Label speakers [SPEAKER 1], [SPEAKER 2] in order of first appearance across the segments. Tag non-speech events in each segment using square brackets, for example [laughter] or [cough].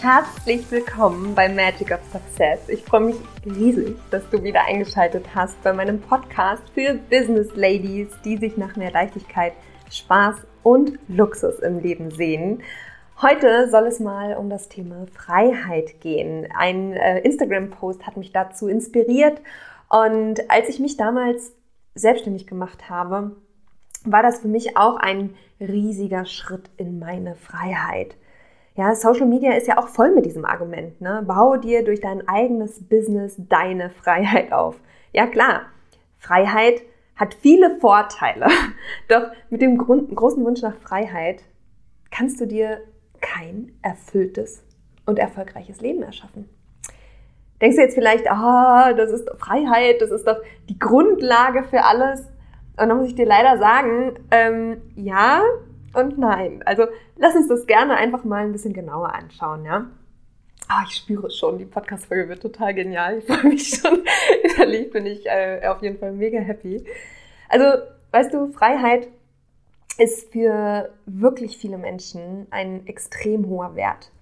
[SPEAKER 1] Herzlich willkommen bei Magic of Success. Ich freue mich riesig, dass du wieder eingeschaltet hast bei meinem Podcast für Business Ladies, die sich nach mehr Leichtigkeit, Spaß und Luxus im Leben sehen. Heute soll es mal um das Thema Freiheit gehen. Ein äh, Instagram-Post hat mich dazu inspiriert und als ich mich damals selbstständig gemacht habe, war das für mich auch ein riesiger Schritt in meine Freiheit. Ja, Social Media ist ja auch voll mit diesem Argument. Ne? Bau dir durch dein eigenes Business deine Freiheit auf. Ja klar, Freiheit hat viele Vorteile. [laughs] Doch mit dem Grund, großen Wunsch nach Freiheit kannst du dir kein erfülltes und erfolgreiches Leben erschaffen. Denkst du jetzt vielleicht, ah, das ist Freiheit, das ist doch die Grundlage für alles. Und dann muss ich dir leider sagen, ähm, ja, und nein. Also lass uns das gerne einfach mal ein bisschen genauer anschauen, ja. Ah, ich spüre schon, die Podcast-Folge wird total genial. Ich freue mich schon. [laughs] Innerlich bin ich äh, auf jeden Fall mega happy. Also, weißt du, Freiheit ist für wirklich viele Menschen ein extrem hoher Wert.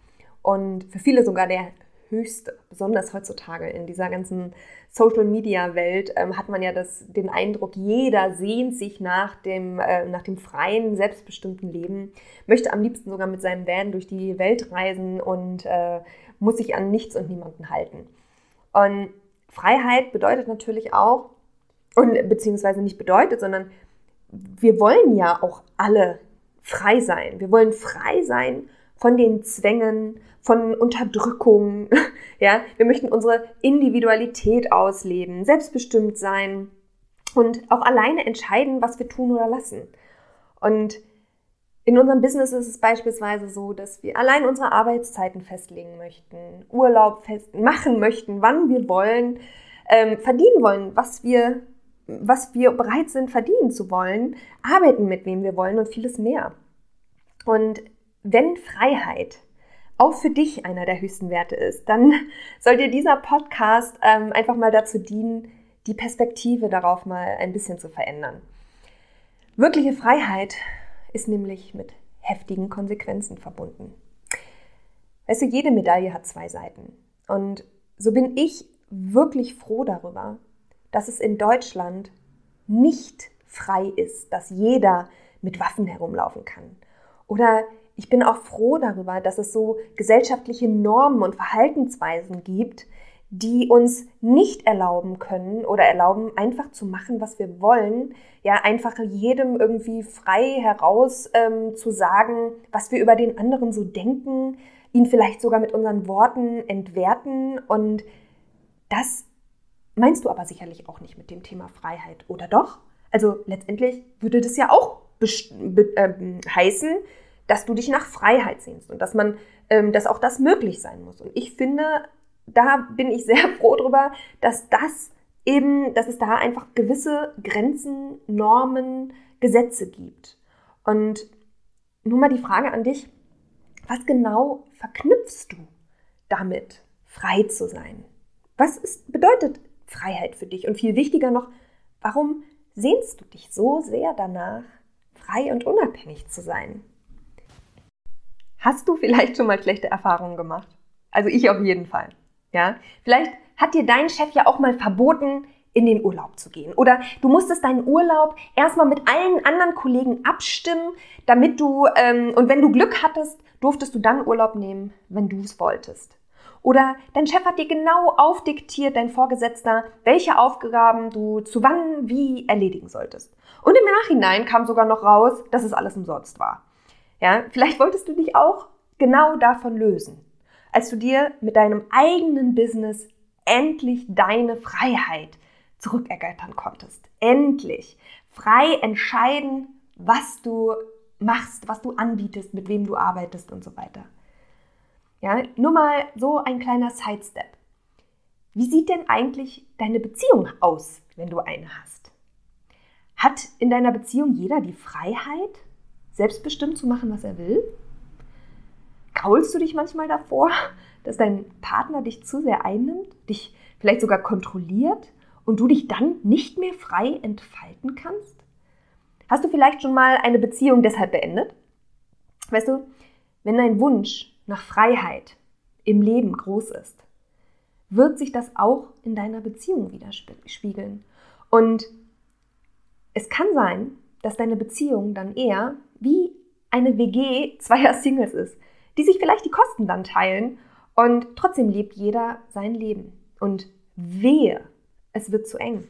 [SPEAKER 1] Und für viele sogar der höchste, besonders heutzutage in dieser ganzen Social-Media-Welt ähm, hat man ja das, den Eindruck, jeder sehnt sich nach dem, äh, nach dem freien, selbstbestimmten Leben, möchte am liebsten sogar mit seinem Van durch die Welt reisen und äh, muss sich an nichts und niemanden halten. Und Freiheit bedeutet natürlich auch, und beziehungsweise nicht bedeutet, sondern wir wollen ja auch alle frei sein. Wir wollen frei sein von den Zwängen, von Unterdrückung. [laughs] Ja, wir möchten unsere Individualität ausleben, selbstbestimmt sein und auch alleine entscheiden, was wir tun oder lassen. Und in unserem Business ist es beispielsweise so, dass wir allein unsere Arbeitszeiten festlegen möchten, Urlaub fest machen möchten, wann wir wollen, ähm, verdienen wollen, was wir, was wir bereit sind, verdienen zu wollen, arbeiten mit wem wir wollen und vieles mehr. Und wenn Freiheit auch für dich einer der höchsten Werte ist, dann [laughs] soll dir dieser Podcast ähm, einfach mal dazu dienen, die Perspektive darauf mal ein bisschen zu verändern. Wirkliche Freiheit ist nämlich mit heftigen Konsequenzen verbunden. Weißt du, jede Medaille hat zwei Seiten. Und so bin ich wirklich froh darüber, dass es in Deutschland nicht frei ist, dass jeder mit Waffen herumlaufen kann. Oder ich bin auch froh darüber, dass es so gesellschaftliche Normen und Verhaltensweisen gibt, die uns nicht erlauben können oder erlauben, einfach zu machen, was wir wollen. Ja, einfach jedem irgendwie frei heraus ähm, zu sagen, was wir über den anderen so denken, ihn vielleicht sogar mit unseren Worten entwerten. Und das meinst du aber sicherlich auch nicht mit dem Thema Freiheit, oder doch? Also letztendlich würde das ja auch äh, heißen, dass du dich nach Freiheit sehnst und dass man, ähm, dass auch das möglich sein muss. Und ich finde, da bin ich sehr [laughs] froh drüber, dass das eben, dass es da einfach gewisse Grenzen, Normen, Gesetze gibt. Und nun mal die Frage an dich, was genau verknüpfst du damit, frei zu sein? Was ist, bedeutet Freiheit für dich? Und viel wichtiger noch, warum sehnst du dich so sehr danach, frei und unabhängig zu sein? Hast du vielleicht schon mal schlechte Erfahrungen gemacht? Also ich auf jeden Fall. Ja, vielleicht hat dir dein Chef ja auch mal verboten, in den Urlaub zu gehen. Oder du musstest deinen Urlaub erstmal mit allen anderen Kollegen abstimmen, damit du, ähm, und wenn du Glück hattest, durftest du dann Urlaub nehmen, wenn du es wolltest. Oder dein Chef hat dir genau aufdiktiert, dein Vorgesetzter, welche Aufgaben du zu wann wie erledigen solltest. Und im Nachhinein kam sogar noch raus, dass es alles umsonst war. Ja, vielleicht wolltest du dich auch genau davon lösen, als du dir mit deinem eigenen Business endlich deine Freiheit zurückergattern konntest. Endlich frei entscheiden, was du machst, was du anbietest, mit wem du arbeitest und so weiter. Ja, nur mal so ein kleiner Sidestep. Wie sieht denn eigentlich deine Beziehung aus, wenn du eine hast? Hat in deiner Beziehung jeder die Freiheit, selbstbestimmt zu machen, was er will? Graulst du dich manchmal davor, dass dein Partner dich zu sehr einnimmt, dich vielleicht sogar kontrolliert und du dich dann nicht mehr frei entfalten kannst? Hast du vielleicht schon mal eine Beziehung deshalb beendet? Weißt du, wenn dein Wunsch nach Freiheit im Leben groß ist, wird sich das auch in deiner Beziehung widerspiegeln. Und es kann sein, dass deine Beziehung dann eher wie eine WG zweier [laughs] Singles ist, die sich vielleicht die Kosten dann teilen und trotzdem lebt jeder sein Leben. Und wehe, es wird zu eng.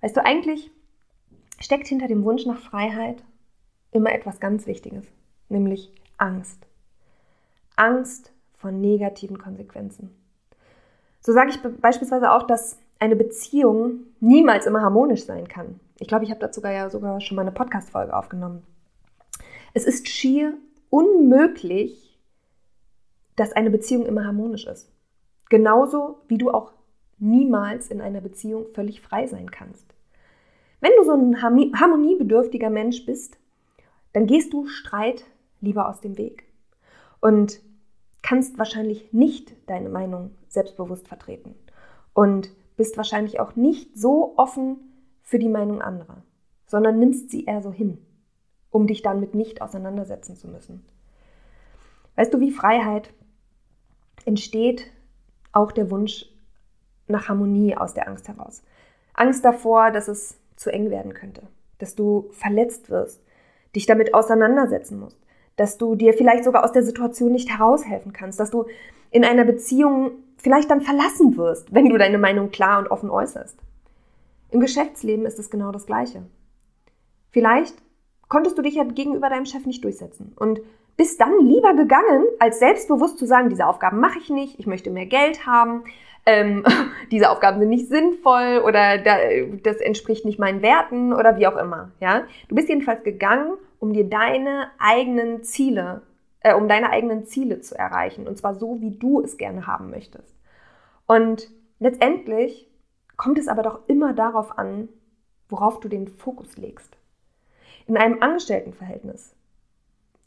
[SPEAKER 1] Weißt du, eigentlich steckt hinter dem Wunsch nach Freiheit immer etwas ganz Wichtiges, nämlich Angst. Angst vor negativen Konsequenzen. So sage ich beispielsweise auch, dass eine Beziehung niemals immer harmonisch sein kann. Ich glaube, ich habe dazu sogar ja sogar schon mal eine Podcast-Folge aufgenommen. Es ist schier unmöglich, dass eine Beziehung immer harmonisch ist. Genauso wie du auch niemals in einer Beziehung völlig frei sein kannst. Wenn du so ein harmoniebedürftiger Mensch bist, dann gehst du Streit lieber aus dem Weg und kannst wahrscheinlich nicht deine Meinung selbstbewusst vertreten und bist wahrscheinlich auch nicht so offen für die Meinung anderer, sondern nimmst sie eher so hin, um dich damit nicht auseinandersetzen zu müssen. Weißt du, wie Freiheit entsteht auch der Wunsch nach Harmonie aus der Angst heraus. Angst davor, dass es zu eng werden könnte, dass du verletzt wirst, dich damit auseinandersetzen musst, dass du dir vielleicht sogar aus der Situation nicht heraushelfen kannst, dass du in einer Beziehung vielleicht dann verlassen wirst, wenn du deine Meinung klar und offen äußerst. Im Geschäftsleben ist es genau das Gleiche. Vielleicht konntest du dich ja gegenüber deinem Chef nicht durchsetzen und bist dann lieber gegangen, als selbstbewusst zu sagen, diese Aufgaben mache ich nicht, ich möchte mehr Geld haben, ähm, [laughs] diese Aufgaben sind nicht sinnvoll oder da, das entspricht nicht meinen Werten oder wie auch immer. Ja? Du bist jedenfalls gegangen, um dir deine eigenen Ziele, äh, um deine eigenen Ziele zu erreichen und zwar so, wie du es gerne haben möchtest. Und letztendlich kommt es aber doch immer darauf an, worauf du den Fokus legst. In einem Angestelltenverhältnis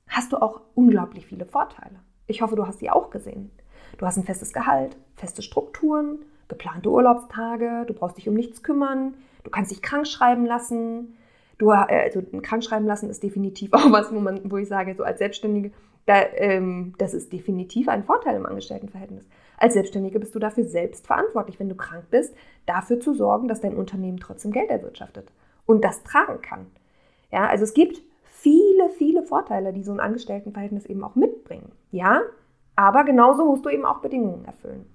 [SPEAKER 1] hast du auch unglaublich viele Vorteile. Ich hoffe, du hast sie auch gesehen. Du hast ein festes Gehalt, feste Strukturen, geplante Urlaubstage, du brauchst dich um nichts kümmern, du kannst dich krank schreiben lassen. Du, äh, also krank schreiben lassen ist definitiv [laughs] auch was, wo, man, wo ich sage, so als Selbstständige, da, ähm, das ist definitiv ein Vorteil im Angestelltenverhältnis. Als Selbstständige bist du dafür selbst verantwortlich, wenn du krank bist, dafür zu sorgen, dass dein Unternehmen trotzdem Geld erwirtschaftet und das tragen kann. Ja, also es gibt viele, viele Vorteile, die so ein Angestelltenverhältnis eben auch mitbringen. Ja, aber genauso musst du eben auch Bedingungen erfüllen.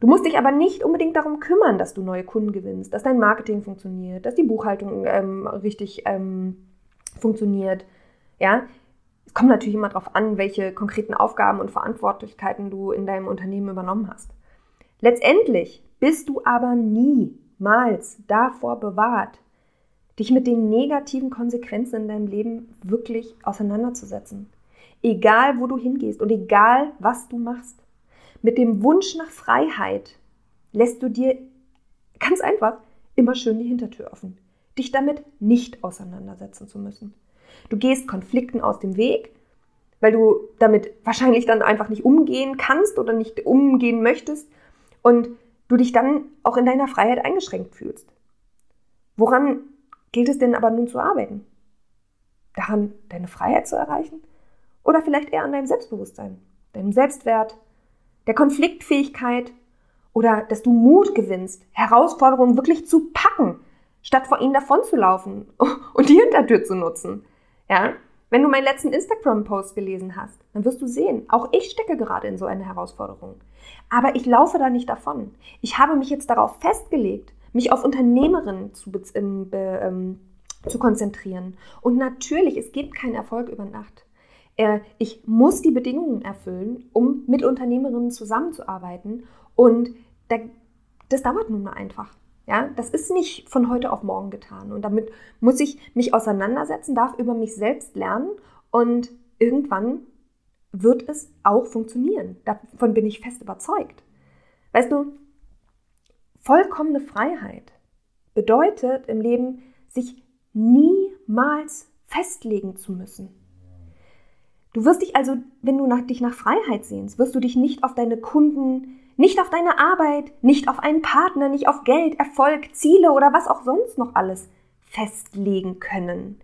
[SPEAKER 1] Du musst dich aber nicht unbedingt darum kümmern, dass du neue Kunden gewinnst, dass dein Marketing funktioniert, dass die Buchhaltung ähm, richtig ähm, funktioniert. Ja, kommt natürlich immer darauf an, welche konkreten Aufgaben und Verantwortlichkeiten du in deinem Unternehmen übernommen hast. Letztendlich bist du aber niemals davor bewahrt, dich mit den negativen Konsequenzen in deinem Leben wirklich auseinanderzusetzen. Egal, wo du hingehst und egal, was du machst. Mit dem Wunsch nach Freiheit lässt du dir ganz einfach immer schön die Hintertür offen, dich damit nicht auseinandersetzen zu müssen. Du gehst Konflikten aus dem Weg, weil du damit wahrscheinlich dann einfach nicht umgehen kannst oder nicht umgehen möchtest und du dich dann auch in deiner Freiheit eingeschränkt fühlst. Woran gilt es denn aber nun zu arbeiten? Daran, deine Freiheit zu erreichen? Oder vielleicht eher an deinem Selbstbewusstsein, deinem Selbstwert, der Konfliktfähigkeit oder dass du Mut gewinnst, Herausforderungen wirklich zu packen, statt vor ihnen davonzulaufen [laughs] und die Hintertür zu nutzen. Ja? Wenn du meinen letzten Instagram-Post gelesen hast, dann wirst du sehen, auch ich stecke gerade in so einer Herausforderung. Aber ich laufe da nicht davon. Ich habe mich jetzt darauf festgelegt, mich auf Unternehmerinnen zu, ähm, ähm, zu konzentrieren. Und natürlich, es gibt keinen Erfolg über Nacht. Äh, ich muss die Bedingungen erfüllen, um mit Unternehmerinnen zusammenzuarbeiten. Und das dauert nun mal einfach. Ja, das ist nicht von heute auf morgen getan. Und damit muss ich mich auseinandersetzen, darf über mich selbst lernen und irgendwann wird es auch funktionieren. Davon bin ich fest überzeugt. Weißt du, vollkommene Freiheit bedeutet im Leben, sich niemals festlegen zu müssen. Du wirst dich also, wenn du nach, dich nach Freiheit sehnst, wirst du dich nicht auf deine Kunden, nicht auf deine Arbeit, nicht auf einen Partner, nicht auf Geld, Erfolg, Ziele oder was auch sonst noch alles festlegen können,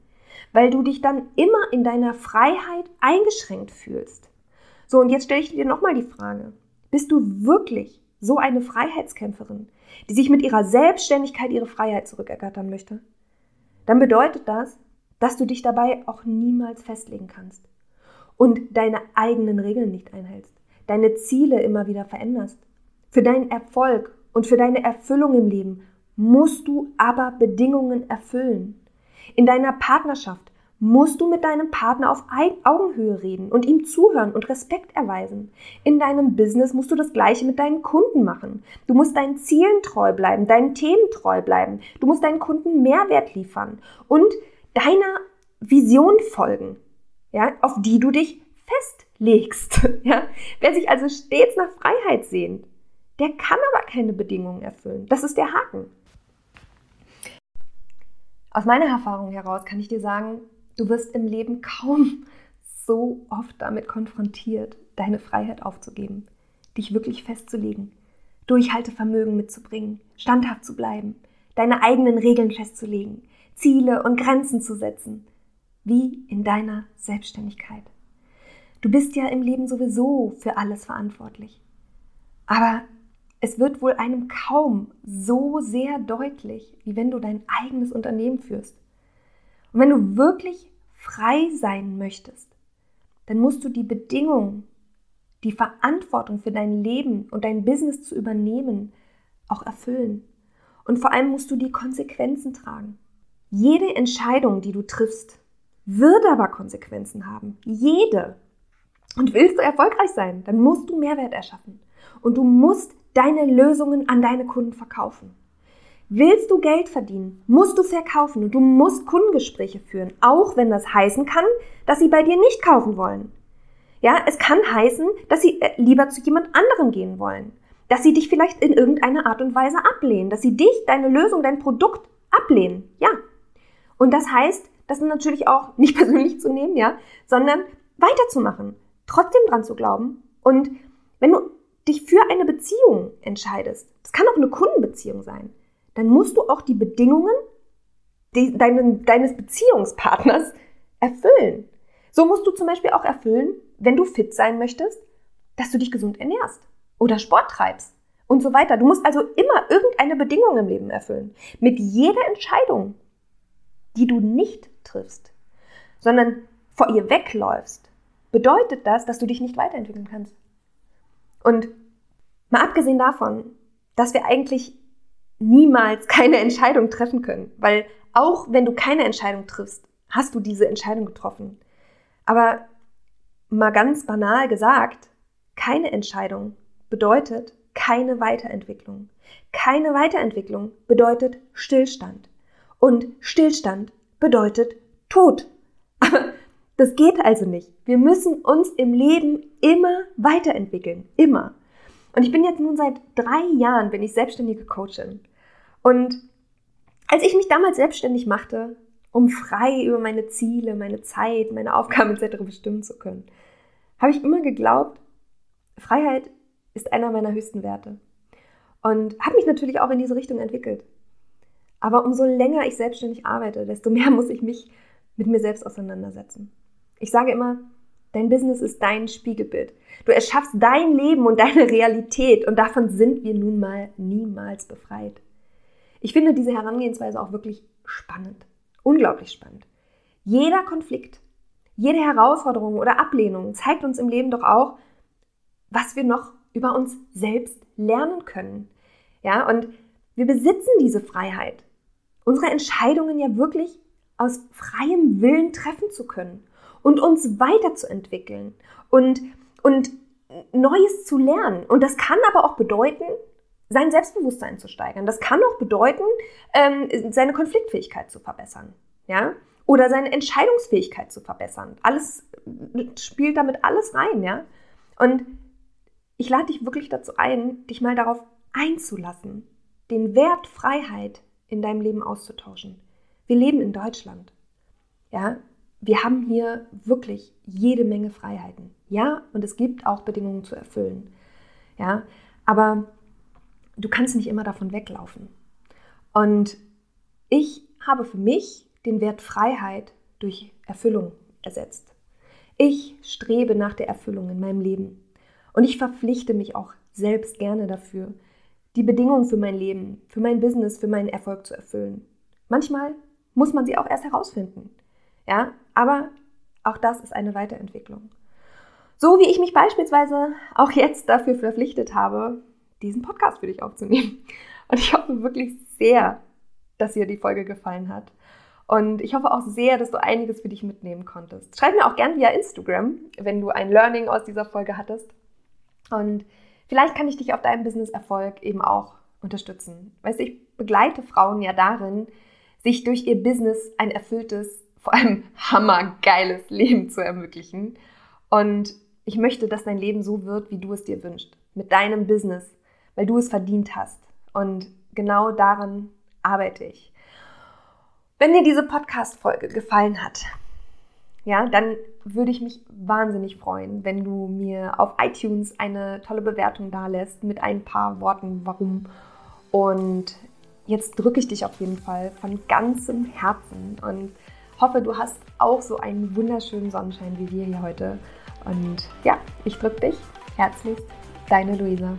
[SPEAKER 1] weil du dich dann immer in deiner Freiheit eingeschränkt fühlst. So, und jetzt stelle ich dir nochmal die Frage, bist du wirklich so eine Freiheitskämpferin, die sich mit ihrer Selbstständigkeit ihre Freiheit zurückergattern möchte? Dann bedeutet das, dass du dich dabei auch niemals festlegen kannst und deine eigenen Regeln nicht einhältst, deine Ziele immer wieder veränderst. Für deinen Erfolg und für deine Erfüllung im Leben musst du aber Bedingungen erfüllen. In deiner Partnerschaft musst du mit deinem Partner auf Augenhöhe reden und ihm zuhören und Respekt erweisen. In deinem Business musst du das Gleiche mit deinen Kunden machen. Du musst deinen Zielen treu bleiben, deinen Themen treu bleiben. Du musst deinen Kunden Mehrwert liefern und deiner Vision folgen, ja, auf die du dich festlegst. [laughs] Ja. Wer sich also stets nach Freiheit sehnt, der kann aber keine Bedingungen erfüllen. Das ist der Haken. Aus meiner Erfahrung heraus kann ich dir sagen, du wirst im Leben kaum so oft damit konfrontiert, deine Freiheit aufzugeben, dich wirklich festzulegen, Durchhaltevermögen mitzubringen, standhaft zu bleiben, deine eigenen Regeln festzulegen, Ziele und Grenzen zu setzen, wie in deiner Selbstständigkeit. Du bist ja im Leben sowieso für alles verantwortlich. Aber es wird wohl einem kaum so sehr deutlich, wie wenn du dein eigenes Unternehmen führst. Und wenn du wirklich frei sein möchtest, dann musst du die Bedingungen, die Verantwortung für dein Leben und dein Business zu übernehmen, auch erfüllen. Und vor allem musst du die Konsequenzen tragen. Jede Entscheidung, die du triffst, wird aber Konsequenzen haben. Jede. Und willst du erfolgreich sein, dann musst du Mehrwert erschaffen. Und du musst deine Lösungen an deine Kunden verkaufen. Willst du Geld verdienen, musst du verkaufen und du musst Kundengespräche führen, auch wenn das heißen kann, dass sie bei dir nicht kaufen wollen. Ja, es kann heißen, dass sie äh, lieber zu jemand anderem gehen wollen, dass sie dich vielleicht in irgendeiner Art und Weise ablehnen, dass sie dich, deine Lösung, dein Produkt ablehnen. Ja. Und das heißt, das natürlich auch [laughs] nicht persönlich zu nehmen, ja, sondern weiterzumachen, trotzdem dran zu glauben und wenn du dich für eine Beziehung entscheidest, das kann auch eine Kundenbeziehung sein, dann musst du auch die Bedingungen deines Beziehungspartners erfüllen. So musst du zum Beispiel auch erfüllen, wenn du fit sein möchtest, dass du dich gesund ernährst oder Sport treibst und so weiter. Du musst also immer irgendeine Bedingung im Leben erfüllen. Mit jeder Entscheidung, die du nicht triffst, sondern vor ihr wegläufst, bedeutet das, dass du dich nicht weiterentwickeln kannst. Und mal abgesehen davon, dass wir eigentlich niemals keine Entscheidung treffen können, weil auch wenn du keine Entscheidung triffst, hast du diese Entscheidung getroffen. Aber mal ganz banal gesagt, keine Entscheidung bedeutet keine Weiterentwicklung. Keine Weiterentwicklung bedeutet Stillstand. Und Stillstand bedeutet Tod. Das geht also nicht. Wir müssen uns im Leben immer weiterentwickeln. Immer. Und ich bin jetzt nun seit drei Jahren, bin ich selbstständige Coachin. Und als ich mich damals selbstständig machte, um frei über meine Ziele, meine Zeit, meine Aufgaben etc. bestimmen zu können, habe ich immer geglaubt, Freiheit ist einer meiner höchsten Werte. Und habe mich natürlich auch in diese Richtung entwickelt. Aber umso länger ich selbstständig arbeite, desto mehr [laughs] muss ich mich mit mir selbst auseinandersetzen. Ich sage immer, dein Business ist dein Spiegelbild. Du erschaffst dein Leben und deine Realität und davon sind wir nun mal niemals befreit. Ich finde diese Herangehensweise auch wirklich spannend. Unglaublich spannend. Jeder Konflikt, jede Herausforderung oder Ablehnung zeigt uns im Leben doch auch, was wir noch über uns selbst lernen können. Ja, und wir besitzen diese Freiheit, unsere Entscheidungen ja wirklich aus freiem Willen treffen zu können und uns weiterzuentwickeln und, und Neues zu lernen. Und das kann aber auch bedeuten, sein Selbstbewusstsein zu steigern. Das kann auch bedeuten, ähm, seine Konfliktfähigkeit zu verbessern. Ja? Oder seine Entscheidungsfähigkeit zu verbessern. Alles spielt damit alles rein, ja. Und ich lade dich wirklich dazu ein, dich mal darauf einzulassen, den Wert Freiheit in deinem Leben auszutauschen. Wir leben in Deutschland. Ja, wir haben hier wirklich jede Menge Freiheiten. Ja, und es gibt auch Bedingungen zu erfüllen. Ja, aber du kannst nicht immer davon weglaufen. Und ich habe für mich den Wert Freiheit durch Erfüllung ersetzt. Ich strebe nach der Erfüllung in meinem Leben und ich verpflichte mich auch selbst gerne dafür, die Bedingungen für mein Leben, für mein Business, für meinen Erfolg zu erfüllen. Manchmal muss man sie auch erst herausfinden. Ja, aber auch das ist eine Weiterentwicklung. So wie ich mich beispielsweise auch jetzt dafür verpflichtet habe, diesen Podcast für dich aufzunehmen. Und ich hoffe wirklich sehr, dass dir die Folge gefallen hat. Und ich hoffe auch sehr, dass du einiges für dich mitnehmen konntest. Schreib mir auch gerne via Instagram, wenn du ein Learning aus dieser Folge hattest. Und vielleicht kann ich dich auf deinem Business-Erfolg eben auch unterstützen. Weißt du, ich begleite Frauen ja darin, sich durch ihr Business ein erfülltes, vor allem hammergeiles Leben zu ermöglichen. Und ich möchte, dass dein Leben so wird, wie du es dir wünschst. Mit deinem Business, weil du es verdient hast. Und genau daran arbeite ich. Wenn dir diese Podcast-Folge gefallen hat, ja, dann würde ich mich wahnsinnig freuen, wenn du mir auf iTunes eine tolle Bewertung dalässt mit ein paar Worten, warum. Und jetzt drücke ich dich auf jeden Fall von ganzem Herzen und hoffe, du hast auch so einen wunderschönen Sonnenschein wie wir hier heute. Und ja, ich drücke dich herzlichst, deine Luisa.